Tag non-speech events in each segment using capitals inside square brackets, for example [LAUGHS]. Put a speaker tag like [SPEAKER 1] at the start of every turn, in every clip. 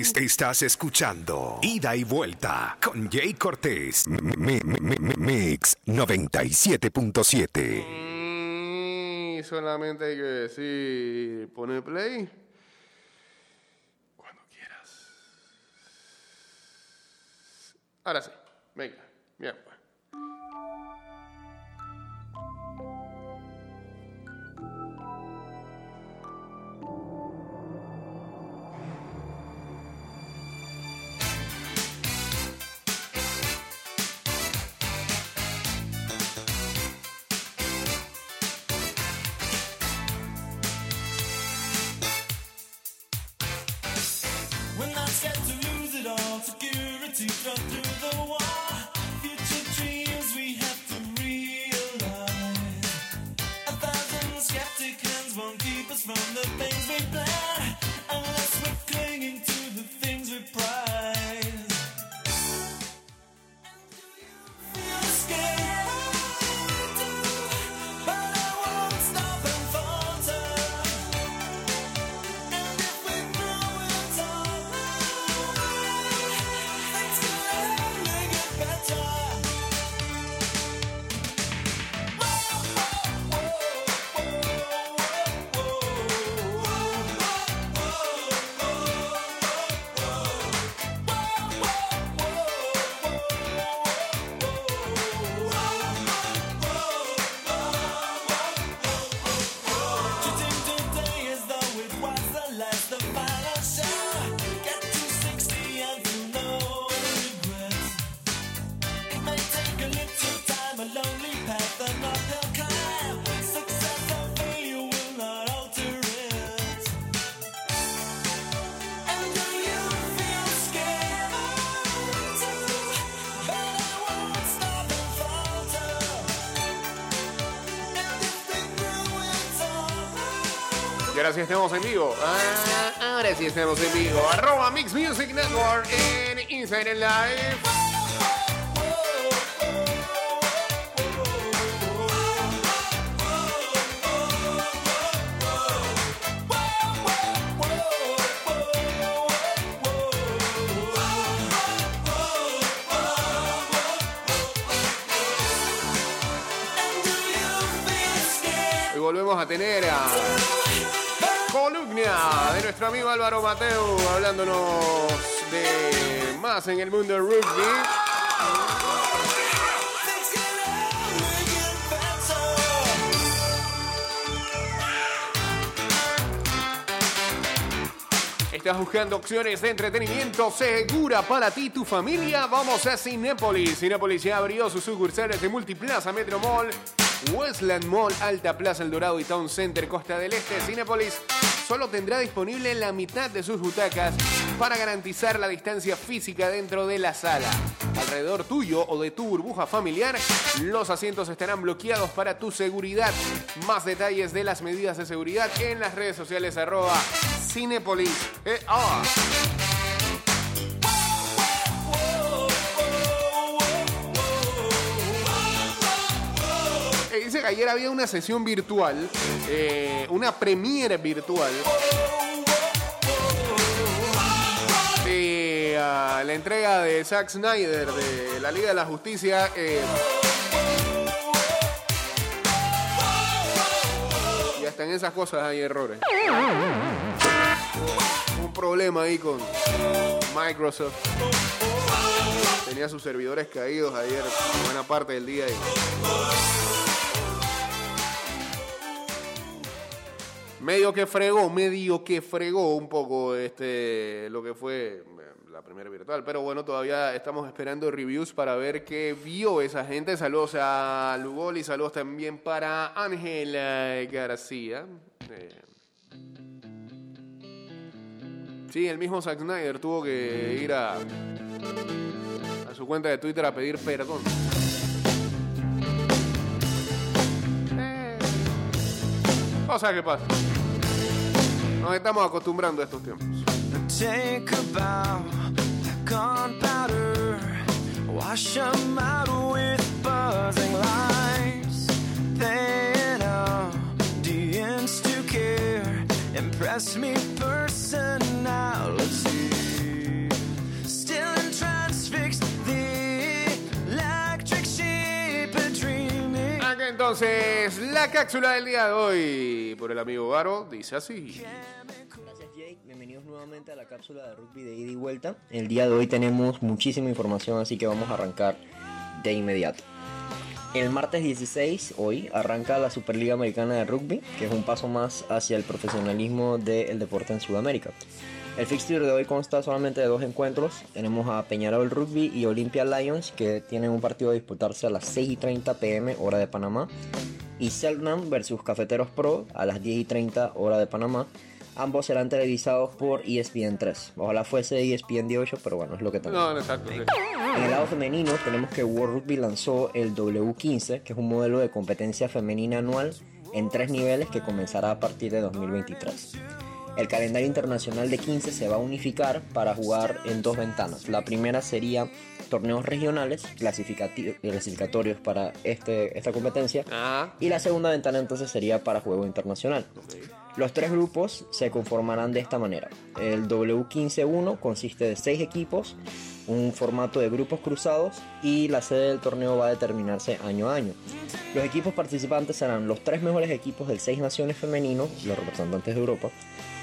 [SPEAKER 1] estás escuchando Ida y Vuelta con Jay Cortés. Mix 97.7.
[SPEAKER 2] Y solamente hay que decir, pone play. Cuando quieras. Ahora sí, venga, bien ahora sí estamos en vivo. Ah, ahora sí estamos en vivo. Arroba Mix Music Network en Instagram Live. Hoy volvemos a tener a columna de nuestro amigo Álvaro Mateo hablándonos de más en el mundo del rugby. ¿Estás buscando opciones de entretenimiento segura para ti y tu familia? Vamos a Cinépolis. Cinépolis ya abrió sus sucursales de Multiplaza Metro Mall, Westland Mall, Alta Plaza El Dorado y Town Center Costa del Este. Cinépolis solo tendrá disponible la mitad de sus butacas para garantizar la distancia física dentro de la sala. Alrededor tuyo o de tu burbuja familiar, los asientos estarán bloqueados para tu seguridad. Más detalles de las medidas de seguridad en las redes sociales arroba Cinépolis. Eh, ah. Ayer había una sesión virtual, eh, una premiere virtual de ah, la entrega de Zack Snyder de la Liga de la Justicia. eh, y hasta en esas cosas hay errores. Un problema ahí con Microsoft. Tenía sus servidores caídos ayer buena parte del día. y- medio que fregó, medio que fregó un poco este lo que fue eh, la primera virtual. Pero bueno, todavía estamos esperando reviews para ver qué vio esa gente. Saludos a Lugol y saludos también para Ángela García. Eh, Sí, el mismo Zack Snyder tuvo que ir a, a su cuenta de Twitter a pedir perdón. Eh, Cosa que pasa. Nos estamos acostumbrando a estos tiempos.
[SPEAKER 3] Take a
[SPEAKER 2] entonces la cápsula del día de hoy por el amigo Garo. Dice así.
[SPEAKER 4] Gracias Jake, bienvenidos nuevamente a la cápsula de rugby de ida y vuelta. El día de hoy tenemos muchísima información, así que vamos a arrancar de inmediato. El martes 16, hoy, arranca la Superliga Americana de Rugby, que es un paso más hacia el profesionalismo del deporte en Sudamérica. El fixture de hoy consta solamente de dos encuentros. Tenemos a Peñarol Rugby y Olympia Lions, que tienen un partido a disputarse a las 6 y 30 pm, hora de Panamá. Y Selknam versus Cafeteros Pro a las 10 y 30 hora de Panamá. Ambos serán televisados por E ESPN 3. Ojalá fuese ESPN 18, pero bueno, es lo que tenemos.
[SPEAKER 2] No, no, exacto. sí.
[SPEAKER 4] En el lado femenino tenemos que World Rugby lanzó el W15, que es un modelo de competencia femenina anual en tres niveles que comenzará a partir de 2023. El calendario internacional de 15 se va a unificar para jugar en dos ventanas. La primera sería torneos regionales clasificatorios para este, esta competencia
[SPEAKER 2] Ah,
[SPEAKER 4] y la segunda ventana entonces sería para juego internacional. Los tres grupos se conformarán de esta manera. El W15-1 consiste de seis equipos, un formato de grupos cruzados y la sede del torneo va a determinarse año a año. Los equipos participantes serán los tres mejores equipos del seis naciones femeninos, los representantes de Europa,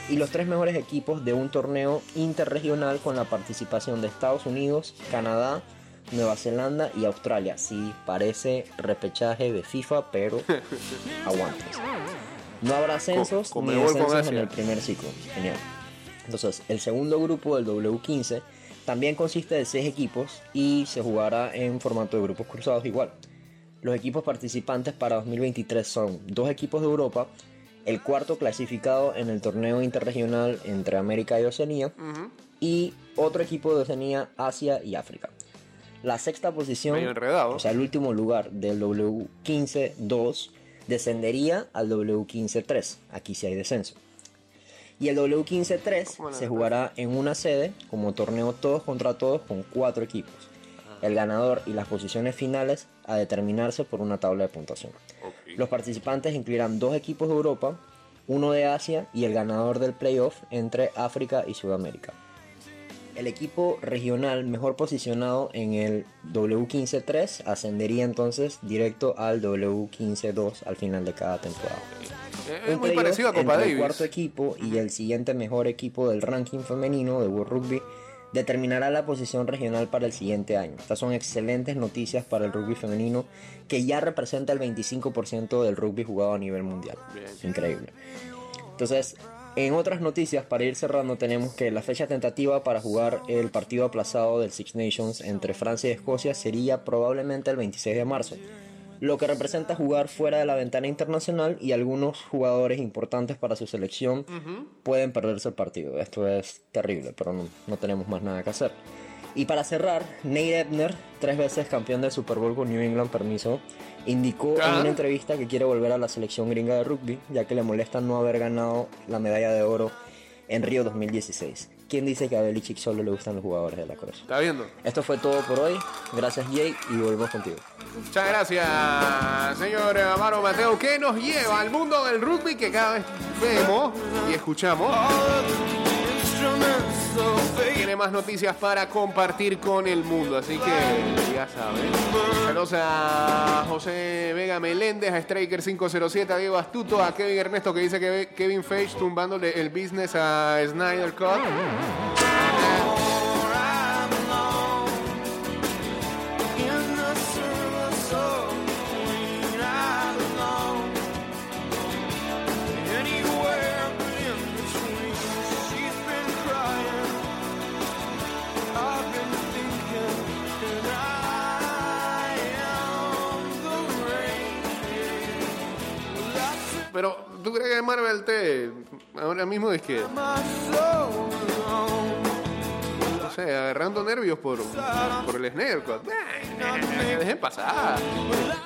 [SPEAKER 4] y los tres mejores equipos de un torneo interregional con la participación de Estados Unidos, Canadá, Nueva Zelanda y Australia. Sí, parece repechaje de FIFA, pero [LAUGHS] aguantes. No habrá ascensos ni descensos en el primer ciclo. Genial. Entonces, el segundo grupo del W15 también consiste de 6 equipos y se jugará en formato de grupos cruzados igual. Los equipos participantes para 2023 son dos equipos de Europa, el cuarto clasificado en el torneo interregional entre América y Oceanía y otro equipo de Oceanía, Asia y África. La sexta posición, o sea, el último lugar del W15-2 descendería al W15-3. Aquí sí hay descenso. Y el W15-3
[SPEAKER 2] ¿Cómo no?
[SPEAKER 4] se jugará en una sede como torneo todos contra todos con cuatro equipos. El ganador y las posiciones finales a determinarse por una tabla de puntuación. Los participantes incluirán dos equipos de Europa, uno de Asia y el ganador del playoff entre África y Sudamérica. El equipo regional mejor posicionado en el W15-3 ascendería entonces directo al W15-2 al final de cada temporada. Un
[SPEAKER 2] Es muy parecido a Copa
[SPEAKER 4] entre el
[SPEAKER 2] Davis.
[SPEAKER 4] cuarto equipo y el siguiente mejor equipo del ranking femenino de World Rugby determinará la posición regional para el siguiente año. Estas son excelentes noticias para el rugby femenino que ya representa el 25% del rugby jugado a nivel mundial. Increíble. Entonces, en otras noticias, para ir cerrando, tenemos que la fecha tentativa para jugar el partido aplazado del Six Nations entre Francia y Escocia sería probablemente el 26 de marzo, lo que representa jugar fuera de la ventana internacional y algunos jugadores importantes para su selección pueden perderse el partido. Esto es terrible, pero no, no tenemos más nada que hacer. Y para cerrar, Nate Ebner, tres veces campeón del Super Bowl con New England Permiso, indicó en
[SPEAKER 2] Ah.
[SPEAKER 4] una entrevista que quiere volver a la selección gringa de rugby, ya que le molesta no haber ganado la medalla de oro en Río 2016. ¿Quién dice que a Belichick solo le gustan los jugadores de la cruz?
[SPEAKER 2] ¿Está viendo?
[SPEAKER 4] Esto fue todo por hoy. Gracias Jake y volvemos contigo.
[SPEAKER 2] Muchas gracias, señor Amaro Mateo, que nos lleva al mundo del rugby que cada vez vemos y escuchamos. Más noticias para compartir con el mundo, así que ya saben. Saludos a José Vega Meléndez, a Striker 507, a Diego Astuto, a Kevin Ernesto que dice que Kevin Feige tumbándole el business a Snyder Cut. Pero, ¿tú crees que Marvel te ahora mismo es que, no sé, agarrando nervios por, por el? Eh, Dejen pasar.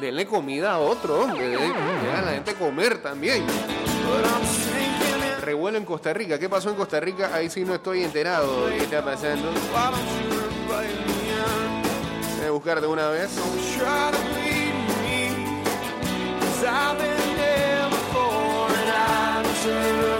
[SPEAKER 2] Denle comida a otro, hombre. Dejen dejen a la gente comer también. Revuelo en Costa Rica. ¿Qué pasó en Costa Rica? Ahí sí no estoy enterado de qué está pasando. Voy a buscar de una vez. Sure.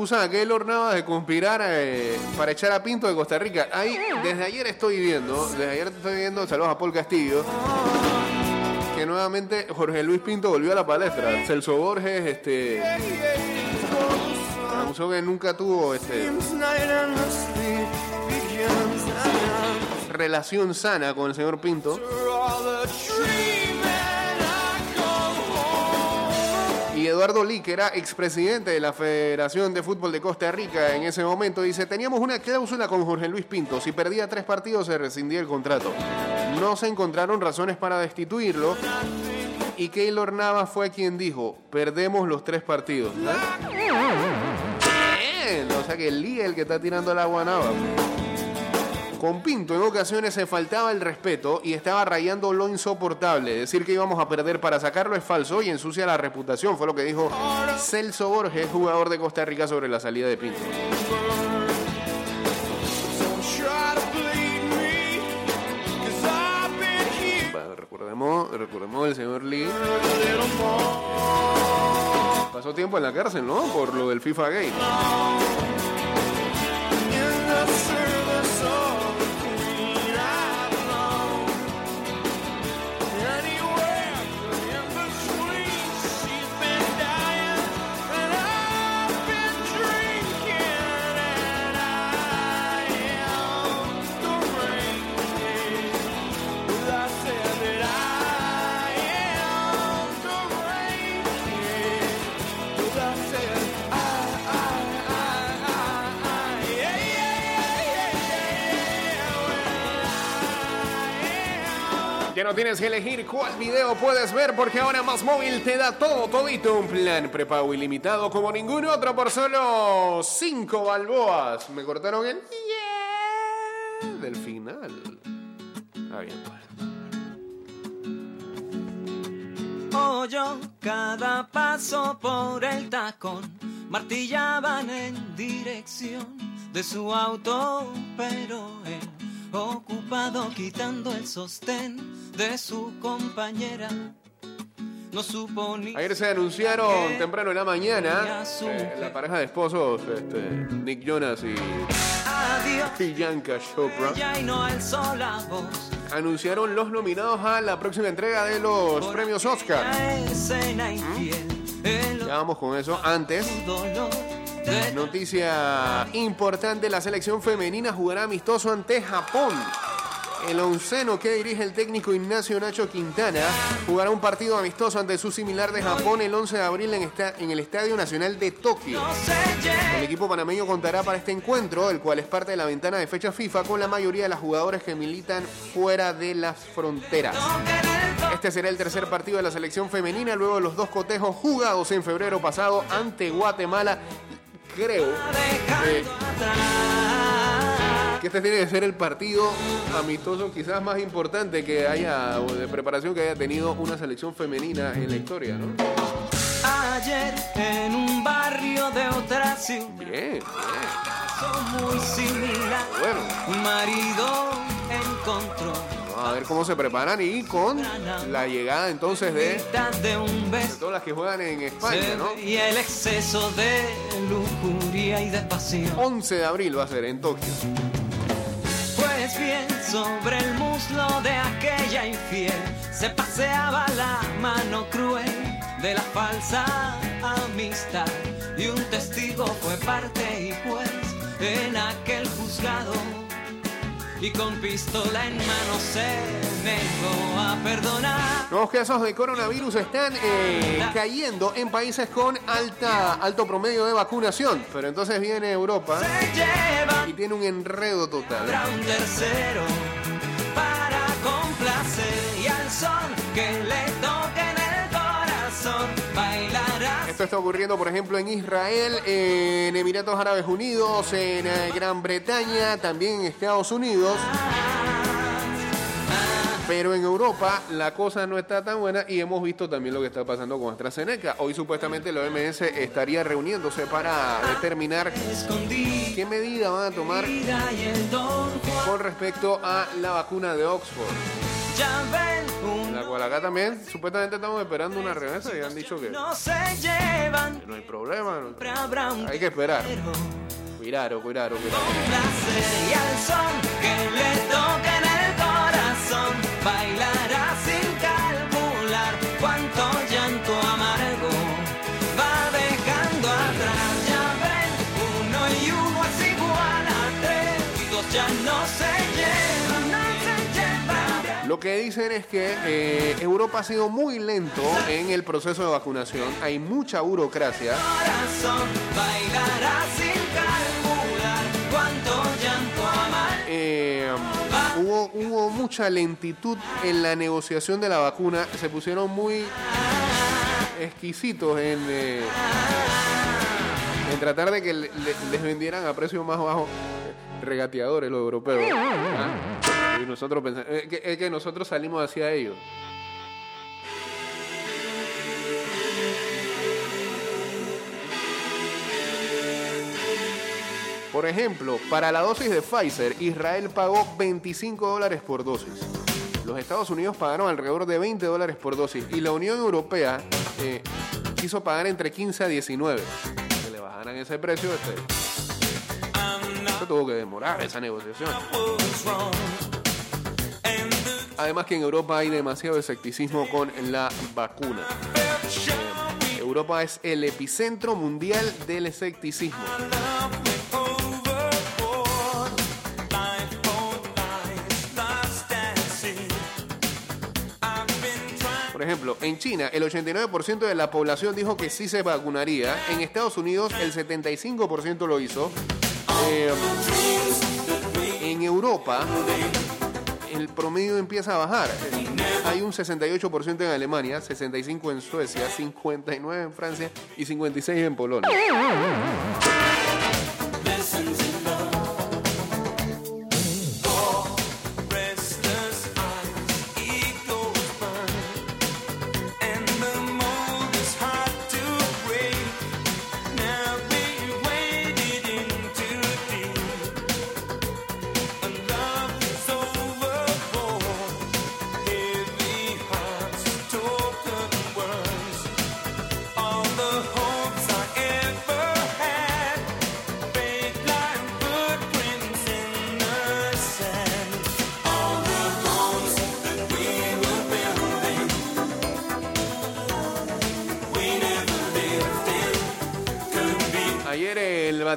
[SPEAKER 2] Acusan a Keylor Navas de conspirar eh, para echar a Pinto de Costa Rica. Ahí, desde ayer estoy viendo, desde ayer estoy viendo, saludos a Paul Castillo, que nuevamente Jorge Luis Pinto volvió a la palestra. Celso Borges, este, anunció que nunca tuvo este, relación sana con el señor Pinto. Eduardo Lee, que era expresidente de la Federación de Fútbol de Costa Rica en ese momento, dice, teníamos una cláusula con Jorge Luis Pinto, si perdía tres partidos se rescindía el contrato. No se encontraron razones para destituirlo y Keylor Navas fue quien dijo, perdemos los tres partidos. O sea que Lee es el que está tirando el agua a Navas. Con Pinto en ocasiones se faltaba el respeto y estaba rayando lo insoportable. Decir que íbamos a perder para sacarlo es falso y ensucia la reputación, fue lo que dijo Celso Borges, jugador de Costa Rica, sobre la salida de Pinto. Recordemos, recordemos el señor Lee. Pasó tiempo en la cárcel, ¿no? Por lo del FIFA Gate. No tienes que elegir cuál video puedes ver porque ahora Más Móvil te da todo, todito un plan prepago ilimitado como ningún otro por solo 5 balboas. Me cortaron el yeah del final. Ah, bien, pues.
[SPEAKER 5] Oyó cada paso por el tacón, martillaban en dirección de su auto, pero él ocupado quitando el sostén de su compañera. No supo ni
[SPEAKER 2] Ayer se anunciaron temprano en la mañana eh, la pareja de esposos, este, Nick Jonas y
[SPEAKER 5] Adiós.
[SPEAKER 2] Priyanka Chopra.
[SPEAKER 5] Y no alzó la voz.
[SPEAKER 2] anunciaron los nominados a la próxima entrega de los premios Oscar. Ya vamos con eso. Antes, noticia importante, la selección femenina jugará amistoso ante Japón. El onceno que dirige el técnico Ignacio Nacho Quintana jugará un partido amistoso ante su similar de Japón el 11 de abril en, esta- en el Estadio Nacional de Tokio. El equipo panameño contará para este encuentro, el cual es parte de la ventana de fecha FIFA, con la mayoría de las jugadoras que militan fuera de las fronteras. Este será el tercer partido de la selección femenina, luego de los dos cotejos jugados en febrero pasado ante Guatemala. Creo eh, que este tiene que ser el partido amistoso quizás más importante que haya, o de preparación que haya tenido una selección femenina en la historia, ¿no?
[SPEAKER 5] Ayer en un barrio de otra ciudad
[SPEAKER 2] Bien, bien.
[SPEAKER 5] son muy similar.
[SPEAKER 2] Bueno.
[SPEAKER 5] Marido encontró
[SPEAKER 2] a ver cómo se preparan y con la llegada entonces de, de
[SPEAKER 5] mitad de un beso
[SPEAKER 2] todas las que juegan en España, ¿no?
[SPEAKER 5] y el exceso de lujuria y de pasión.
[SPEAKER 2] 11 de abril va a ser en Tokio.
[SPEAKER 5] Pues bien, sobre el muslo de aquella infiel se paseaba la mano cruel de la falsa amistad. Y un testigo fue parte y juez en aquel juzgado. Y con pistola en mano se negó a perdonar.
[SPEAKER 2] Nuevos casos de coronavirus están eh, cayendo en países con alta, alto promedio de vacunación. Pero entonces viene Europa y tiene un enredo total.
[SPEAKER 5] un tercero para complacer y al sol que le
[SPEAKER 2] Esto está ocurriendo, por ejemplo, en Israel, en Emiratos Árabes Unidos, en eh, Gran Bretaña, también en Estados Unidos. Pero en Europa la cosa no está tan buena y hemos visto también lo que está pasando con AstraZeneca. Hoy supuestamente la OMS estaría reuniéndose para determinar qué medida van a tomar con respecto a la vacuna de Oxford. Igual acá también, supuestamente estamos esperando una remesa y han dicho que
[SPEAKER 5] No se llevan,
[SPEAKER 2] no hay problema. no- Hay que esperar. Cuidado, cuidado, cuidado.
[SPEAKER 5] Que
[SPEAKER 2] dicen es que eh, Europa ha sido muy lento en el proceso de vacunación. Hay mucha burocracia. Eh, hubo, hubo mucha lentitud en la negociación de la vacuna. Se pusieron muy exquisitos en, eh, en tratar de que le- le- les vendieran a precios más bajos regateadores los europeos. Ah, Y nosotros pensamos, es que, nosotros salimos hacia ellos. Por ejemplo, para la dosis de Pfizer, Israel pagó 25 dólares por dosis. Los Estados Unidos pagaron alrededor de 20 dólares por dosis. Y la Unión Europea eh, quiso pagar entre 15 a 19. Que le bajaran ese precio. Este, se tuvo que demorar esa negociación. Además que en Europa hay demasiado escepticismo con la vacuna. Eh, Europa es el epicentro mundial del escepticismo. Por ejemplo, en China el 89% de la población dijo que sí se vacunaría. En Estados Unidos el 75% lo hizo. Eh, en Europa el promedio empieza a bajar. Hay un 68% en Alemania, 65% en Suecia, 59% en Francia y 56% en Polonia.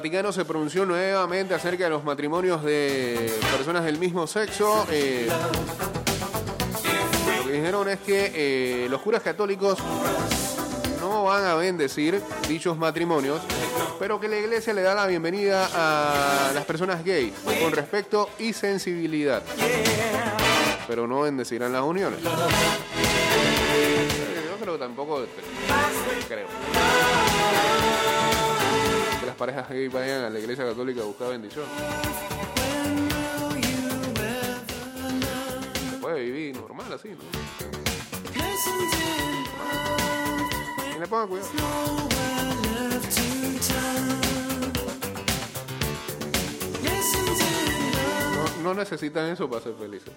[SPEAKER 2] Vaticano se pronunció nuevamente acerca de los matrimonios de personas del mismo sexo. Eh, lo que dijeron es que eh, los curas católicos no van a bendecir dichos matrimonios, pero que la iglesia le da la bienvenida a las personas gays con respeto y sensibilidad. Pero no bendecirán las uniones. Yo creo tampoco creo parejas gays vayan a la iglesia católica a buscar bendición. Se puede vivir normal así, ¿no? Le pongan cuidado. No, no necesitan eso para ser felices.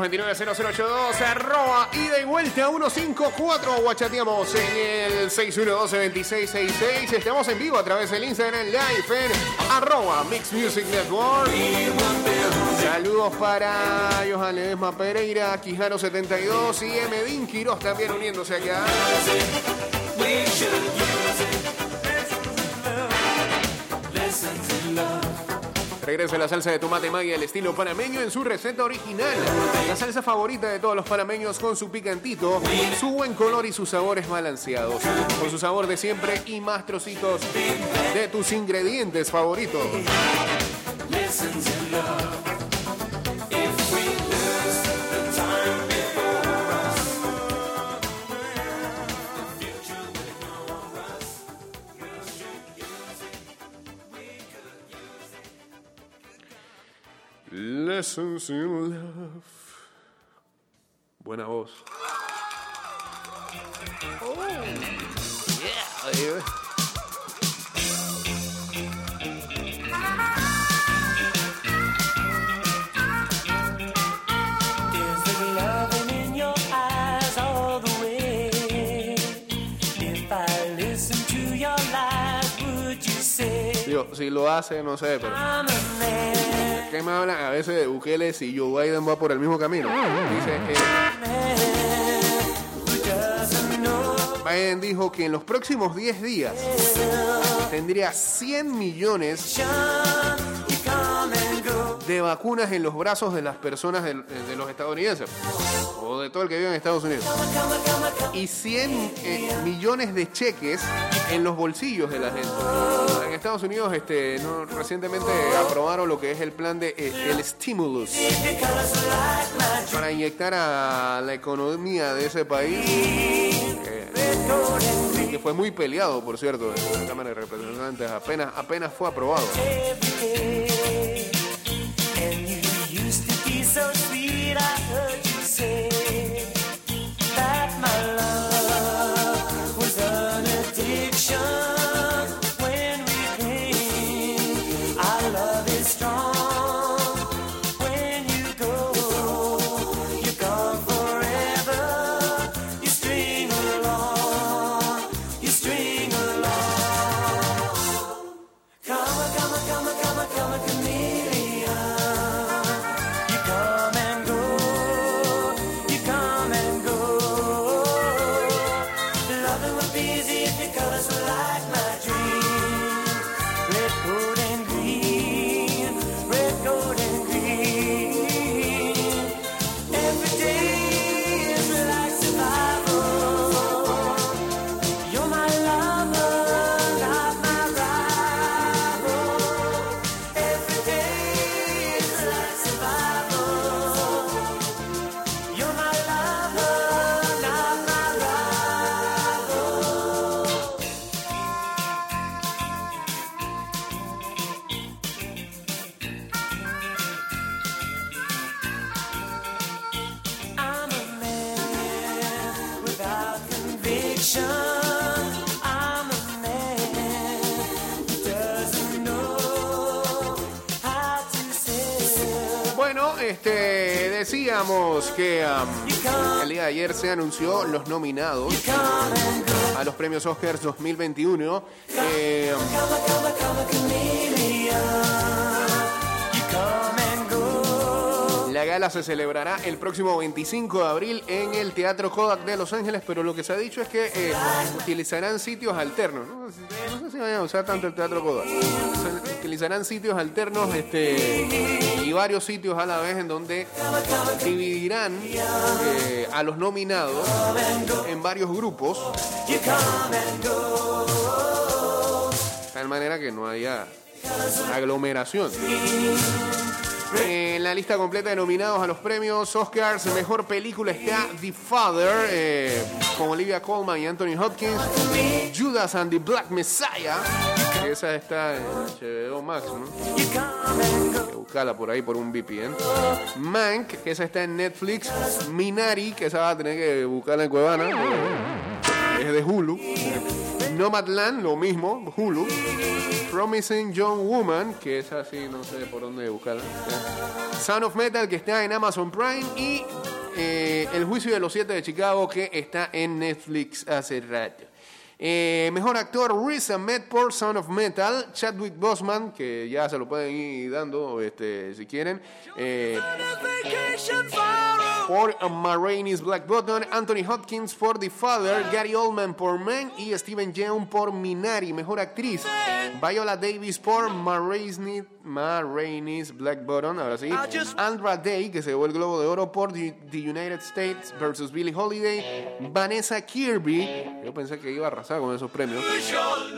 [SPEAKER 2] Los 290082 arroba ida y vuelta 154 guachateamos en el 612-2666 estamos en vivo a través del Instagram Live en arroba Mix Music Network. Saludos para Johan Pereira Quijano 72 y Emedín Quiroz también uniéndose acá Regresa la salsa de tomate magia al estilo panameño en su receta original. La salsa favorita de todos los panameños con su picantito, su buen color y sus sabores balanceados. Con su sabor de siempre y más trocitos de tus ingredientes favoritos.
[SPEAKER 3] Lessons in Love.
[SPEAKER 2] Buena voz. Oh, yeah, baby.
[SPEAKER 3] Is there loving in your eyes all the way? If I listen to your lies, would you say
[SPEAKER 2] Digo, si lo hace, no sé, pero. Me hablan a veces de Bukele si Joe Biden va por el mismo camino? Dice, eh, Biden dijo que en los próximos 10 días tendría 100 millones de vacunas en los brazos de las personas del- de, los estadounidenses o de todo el que vive en Estados Unidos y 100 eh, millones de cheques en los bolsillos de la gente. En Estados Unidos este, recientemente aprobaron lo que es el plan de eh, el stimulus para inyectar a la economía de ese país eh, que fue muy peleado, por cierto, en la Cámara de Representantes. Apenas, apenas fue aprobado. Que um, el día de ayer se anunció los nominados a los premios Oscars 2021. Eh,
[SPEAKER 3] go.
[SPEAKER 2] la gala se celebrará el próximo 25 de abril en el Teatro Kodak de Los Ángeles, pero lo que se ha dicho es que eh, utilizarán sitios alternos. No, sé si- vayan a usar tanto el Teatro Kodak. Utilizarán sitios alternos este, varios sitios a la vez en donde dividirán eh, a los nominados en varios grupos. De tal manera que no haya aglomeración. En la lista completa de nominados a los premios Oscars, mejor película está The Father, eh, con Olivia Colman y Anthony Hopkins. Judas and the Black Messiah, que esa está en HBO Max, ¿no? Buscarla por ahí por un VPN. Mank, que esa está en Netflix. Minari, que esa va a tener que buscarla en Cuevana. Es de Hulu. Nomadland, lo mismo, Hulu. Promising Young Woman, que es así, no sé por dónde buscarla. Sound of Metal, que está en Amazon Prime. Y eh, El Juicio de los Siete de Chicago, que está en Netflix hace rato. Eh, mejor actor Riz Ahmed por Sound of Metal, Chadwick Boseman, que ya se lo pueden ir dando este, si quieren, eh, por Ma Rainey's Black Button, Anthony Hopkins por The Father, Gary Oldman por Man y Steven Yeun por Minari, mejor actriz, Viola Davis por Ma Rainey- Ma Rainey's Black Button, ahora sí, Andra Day, que se llevó el Globo de Oro por The, The United States versus Billie Holiday, Vanessa Kirby, yo pensé que iba a arrasar con esos premios,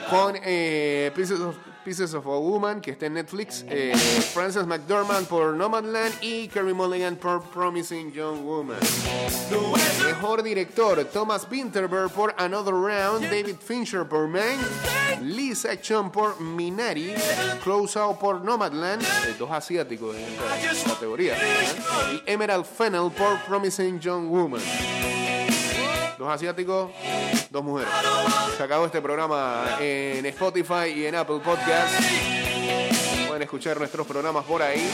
[SPEAKER 2] con eh, Pieces, of, Pieces of a Woman, que está en Netflix. Eh, Frances McDormand por Nomadland y Carey Mulligan por Promising Young Woman. Mejor director, Thomas Winterberg por Another Round, David Fincher por Man, Lee Section por Minari, Close Out por Nomadland, eh, dos asiáticos en esta categoría, y Emerald Fennel por Promising Young Woman. Dos asiáticos, dos mujeres. Se acabó este programa en Spotify y en Apple Podcast. Pueden escuchar nuestros programas por ahí.